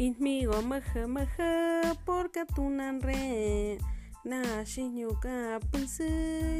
Inmigo maja maja porque tunan re. Na shinyuka punsu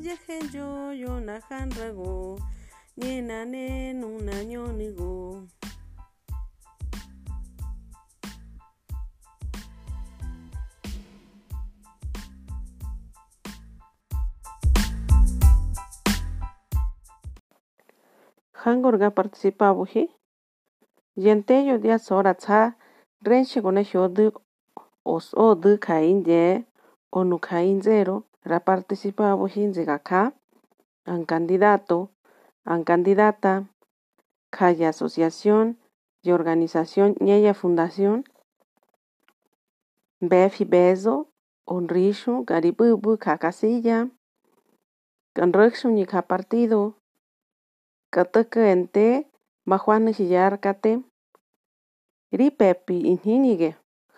yaje yo yo na hanrago nyena ne nuna nyonigo Hangorga participabuji yenteyo dia sora tsa renche gone hyodu os odu kainye onu kainzero ra participabuji nzega ka an candidato an candidata kaya asociación y organización ñeya fundación befi bezo onrishu garibubu ka casilla kanruxu ni ka partido katukente majuana hiyarkate ripepi inhinige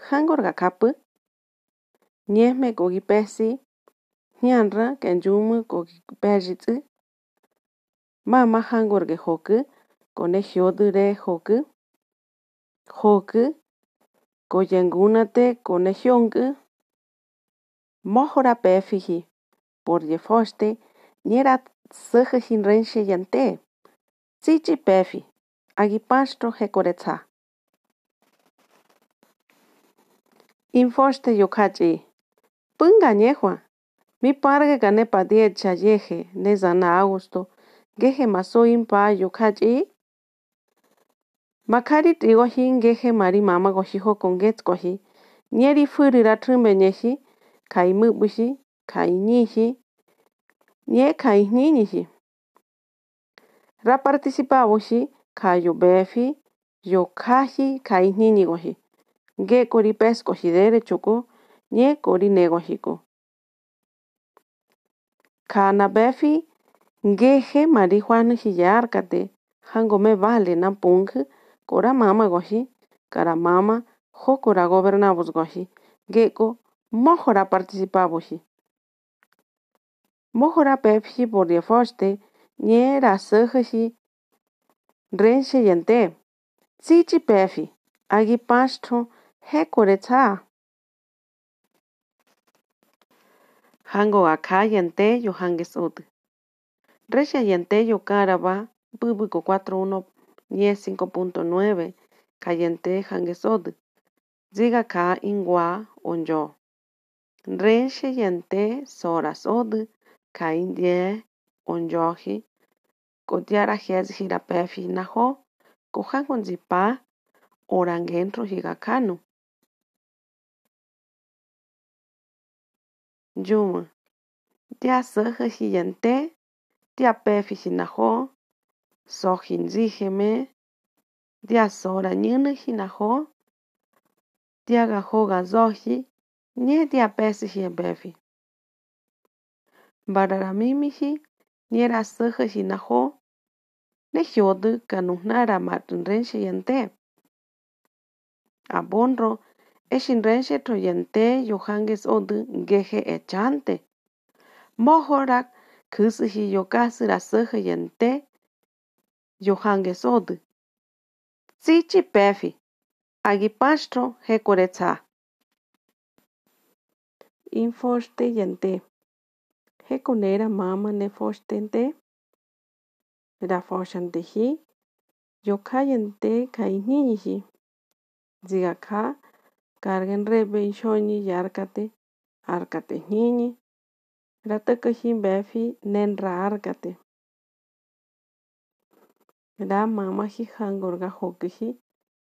hangorga kapu ñejme kenyumu kogi pejitsi mama hangorge joku kone hyodure joku joku koyengunate kone hyonku mojora pefiji por yefoste ñera sujujin renshe yante. Tsichi pefi, agipastro hekoretsa. Infoste yokachi. Punga ñejua. Mi parge gane padiecha yeje, nezana augusto. Geje maso impa yokachi. Makari trigohin geje mari mama gohijo con gets gohi. Nieri furira trumbe ñeji. Kai mubushi, kai nihi. Nie kai ninihi. Ra participabushi kayo befi yo kaji kai nini. Ge kori pes kohidere choko nye kori negohiko. Kana befi ngeje marihuana hiyarkate hango me vale na punk kora mama gohi kara mama hokora gobernabus gohi geko mojora participabushi. Mojora pepsi por ra sujushi renshe yente. Tsichi pefi agi pastro hekore tsa. Hango akayente yo hanges otu. Resha yente yo caraba bubuco 41 nye 5.9 kayente hanges otu. Ziga ka ingwa onjo. Reshe yente soras otu ka indie onjoji. Kotiara hez naho. Kohangon zipa orangentro higakanu. Yuma. Tiasëjë jiyante, tiapeji jinajo, sojintsijeme, tiasora ñëne jinajo, tiagajoga soji, ñe tiapesiji ra Mbararamimeji ñerasëjë jinajo, nejyoti kanojnara matindre jiyante. Abonro, săjă hinaho. Ne hyodu kanuhnara matunrenshi yante. Abonro. Eshin renshe troyente yohanges odu geje echante. Mohorak kusuhi yokasu rasuja yente yohanges odu. Tsichi pefi. Agipastro hekoretsa. Infoste yente. Hekonera mama ne fostente. La foshantehi. Yokayente kaininihi. Zigaka. Carguen rebe ishoni yarkate. Arkate nini. Ratakahi befi nenra arkate. Ra mama hi hangorga hokihi.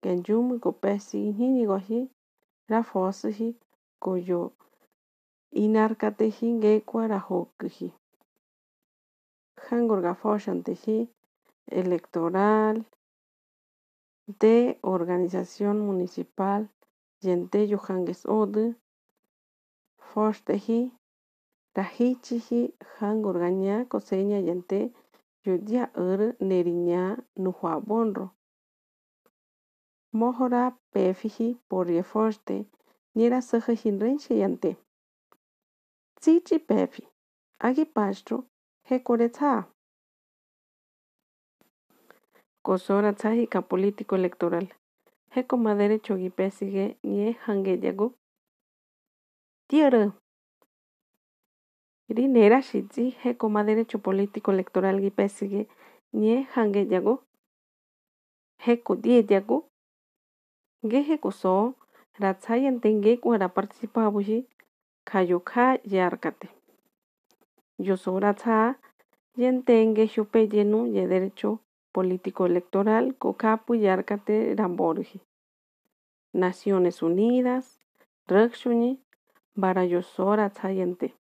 Kenjumu kopesi nini gohi. Ra fosuhi koyo. Inarkatehi ngekwa ra hokihi. Hangorga foshantehi. Electoral de organización municipal yente yohanges odu fortehi rahichihi hangorgaña coseña yente yodia uru neriña nuhua bonro. Mohora pefihi porrie forte niera saja hinrenche yante. Tsichi pefi agi pastro hekoretsa Kosora tsahika político electoral heko madere chogi pesige nie hange jago. Nera shizi heko madere cho politiko electoral gi pesige nie hange jago. Heko die jago. Ge heko so ratzaien tenge kuara participa abuji kayoka yarkate. Yo so ratza yentenge xupe llenu ye derecho político electoral kokapu yarkate ramborji. Naciones Unidas, Rukshuni, Barayosora Tsayente.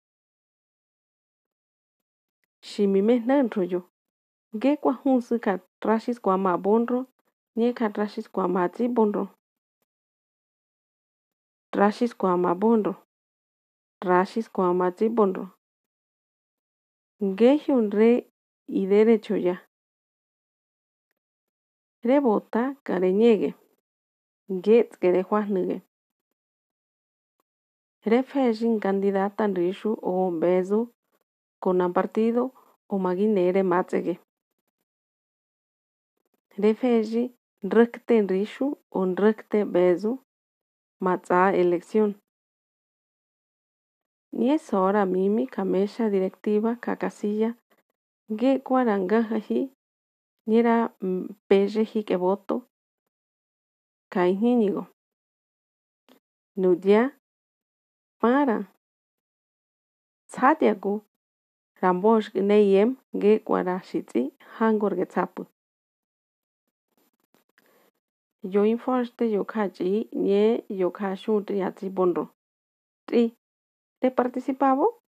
Shimime nantroyo. Ge kwa hunsu ka trashis kwa ma bonro, nye ka trashis kwa ma ti bonro. Trashis kwa ma bonro. Trashis kwa ma ti bonro. Ge re y derecho ya. Rebota kareñegue. Get que juajnugue. Refejin candidata rishu o bezo con partido o maginere matzege. Refeji recte rishu o recte bezo matza elección. Ni es hora mimi kamesha directiva kakasilla ge cuarangajaji niera pejeji que voto kaijinigo. Nudia para tsadiagu rambosh neyem ge guarashitsi hangor ge tsapu. Yo inforste yo kachi nye yo kashunti yatsi bonro. Tri, ¿te participabo?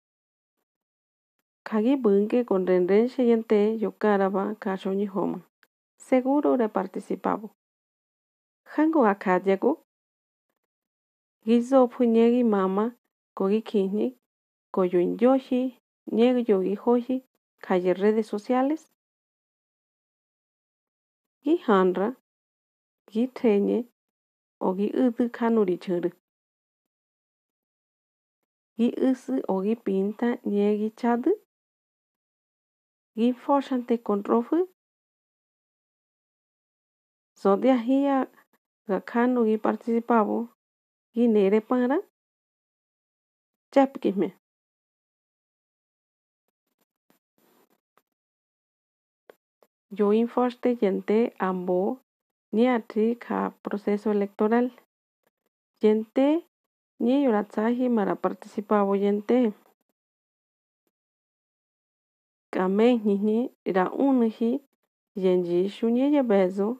Kagi bunke con renrenche yente yo caraba kashoni homa. Seguro re participabo. Hango akadiago. Gizo puñegi mama kogi kini koyo yoshi niego yogi hoshi calle redes sociales. Gi hanra gi trenye ogi udu kanuri churu. Gi usu ogi pinta niegi chadu. Gi forshante controfu. Zodia hia gakano gi participavo. Gi nere para. Chapkime. Yo inforste yente ambo ni atri ka proceso electoral. Yente ni yoratsaji para ye bezo.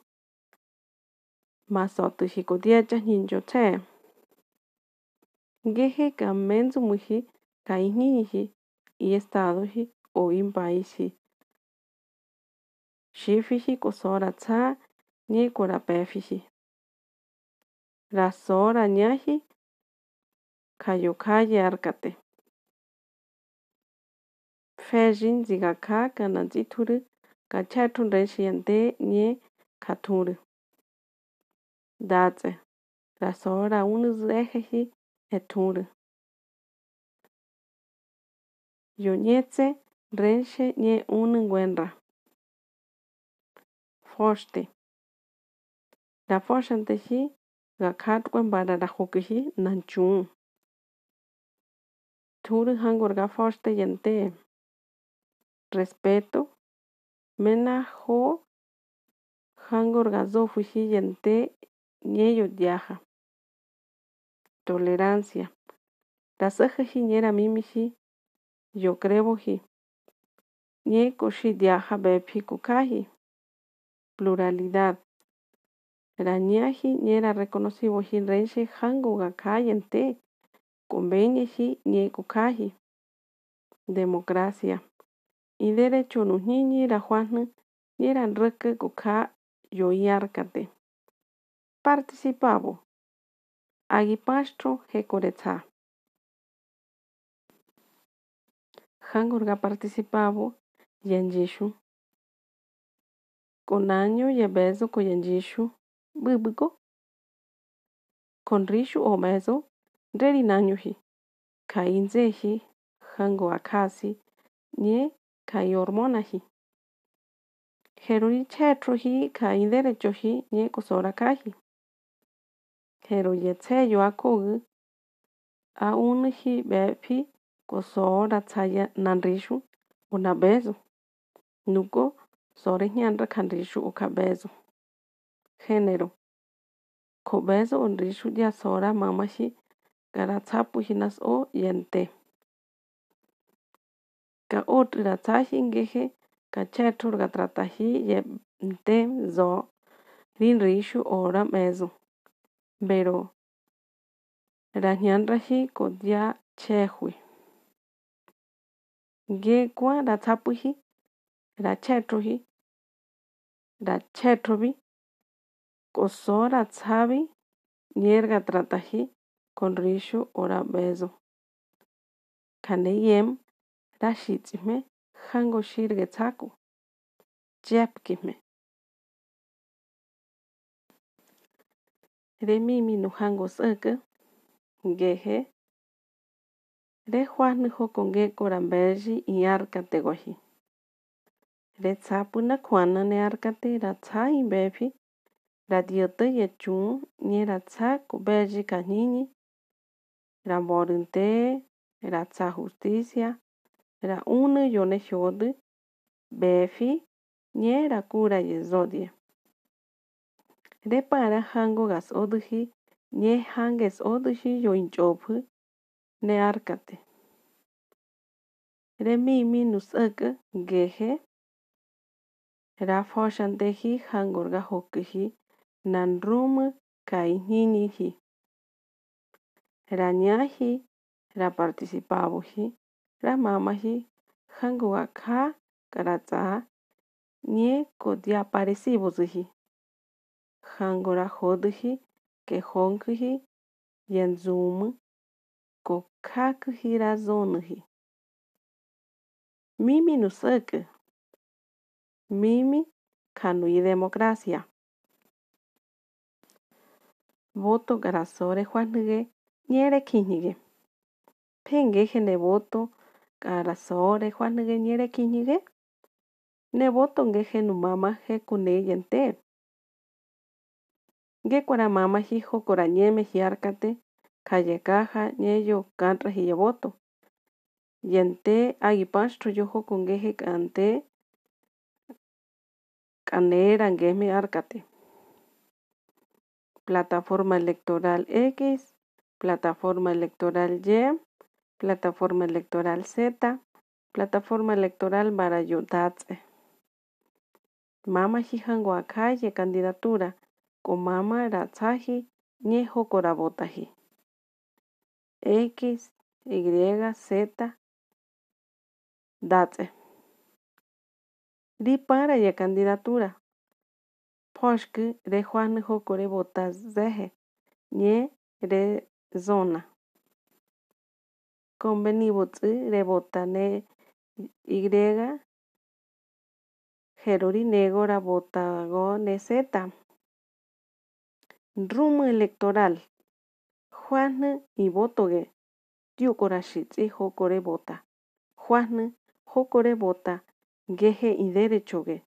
Masotu hikodia ninjo te. Geje kamenzu muji kainiji y estadoji o in paisi. Shifiji kosora tsa ni kora pefiji. Rasora ñaji kayokaye arkate. fɛjin zigaka ganadzituri gacyathundayishiyande nye kathuri. Datse rasohora unizejehi ethuri. Yonyetse renche nye uni ngwenra foshte rafoxanteji gakhatkue mbararajukeji nanchuu thuri hanguarka foxte yantee Respeto. Mena ho hangorga zofuji yente ñeyo diaja. Tolerancia. Rasajaji ñera mimiji. Yo creboji. Ñe koshi diaja bepi kukaji. Pluralidad. Rañaji ñera reconocido renche hango gakayente. Convenieji ñe kukaji. Democracia. Y derecho no niñi ra juan ñera reke kuka yo yarkate. Participavo. Yanjishu. Con año y beso con yanjishu. Bubuko. Con rishu o beso. Reri nañuji. Kainzeji. Hango akasi. Nye kai hormonaji. Heruri chetroji kai derechoji nye kosora kaji. Jero yetseyo akogu a unhi bepi kosora tsaya nanrishu una bezo. Nuko sore nyanra kanrishu uka bezo. Género. Ko bezo unrishu ya sora mamashi karatsapu hinas o yente. Ka otri ratsahi ngeje kachetur gatratahi yente zo rinrishu ora mezo. Pero ranyanrahi kodya chehui. Gekwa ratsapuhi rachetrohi rachetrovi kosora tsavi nierga tratahi con rishu ora bezo. Kaneyem rashitsime hango shirge tsaku. Jepkime. Remimi no hango saka. Geje. Re juan hoko ngeko rambeji y arkate goji. Re tsapu na kwana ne arkate ratsa imbefi. Radiote yechun ni ratsa kubeji kanini. Ramborinte. Ratsa justicia. Ra une yone jode. Befi. Nye rakura yezodie. Re para hango gas oduji. Nye hanges oduji yo inchopu. Ne arkate. Re mimi nusaka geje. Ra foshanteji hangorga hokuji. Nan rumu kai ninihi. Ra nyahi. Ra participabuji. Ra mamaji. Hango waka karatsa. Nye kodia parecibuzuji. Hango ra hoduji. Ke honkuji. Yenzumu. Kokakuji ra zonuji. Mimi nusaka. Mimi kanui democracia. Voto garasore juanige. Nyere kinige. Pengeje ne voto garasore juanige nyere kinige. Ne voto ngeje nu mama je kune yente. Nge kwara mama hijo kora nyeme hiarkate. Calle caja nyeyo kantra hiyo voto. Yente agipastro yojo kungeje kante. Canera ngeme arkate. Plataforma electoral X. Plataforma electoral Y. Plataforma electoral Z. Plataforma electoral Barayotatse. Mama hijango akaye candidatura. Con mama ratsaji. Niejo korabotaji. X, Y, Z. Datse. Di para ya candidatura. Poshke re Juan Jokore botas zeje. Nye re zona. Convenibutsu re botane Y. Jerori negora botago ne Z. Rumo electoral. Juan y votoge. Diukorashitsi Jokore bota. Juan Jokore bota. Geje y derechoge.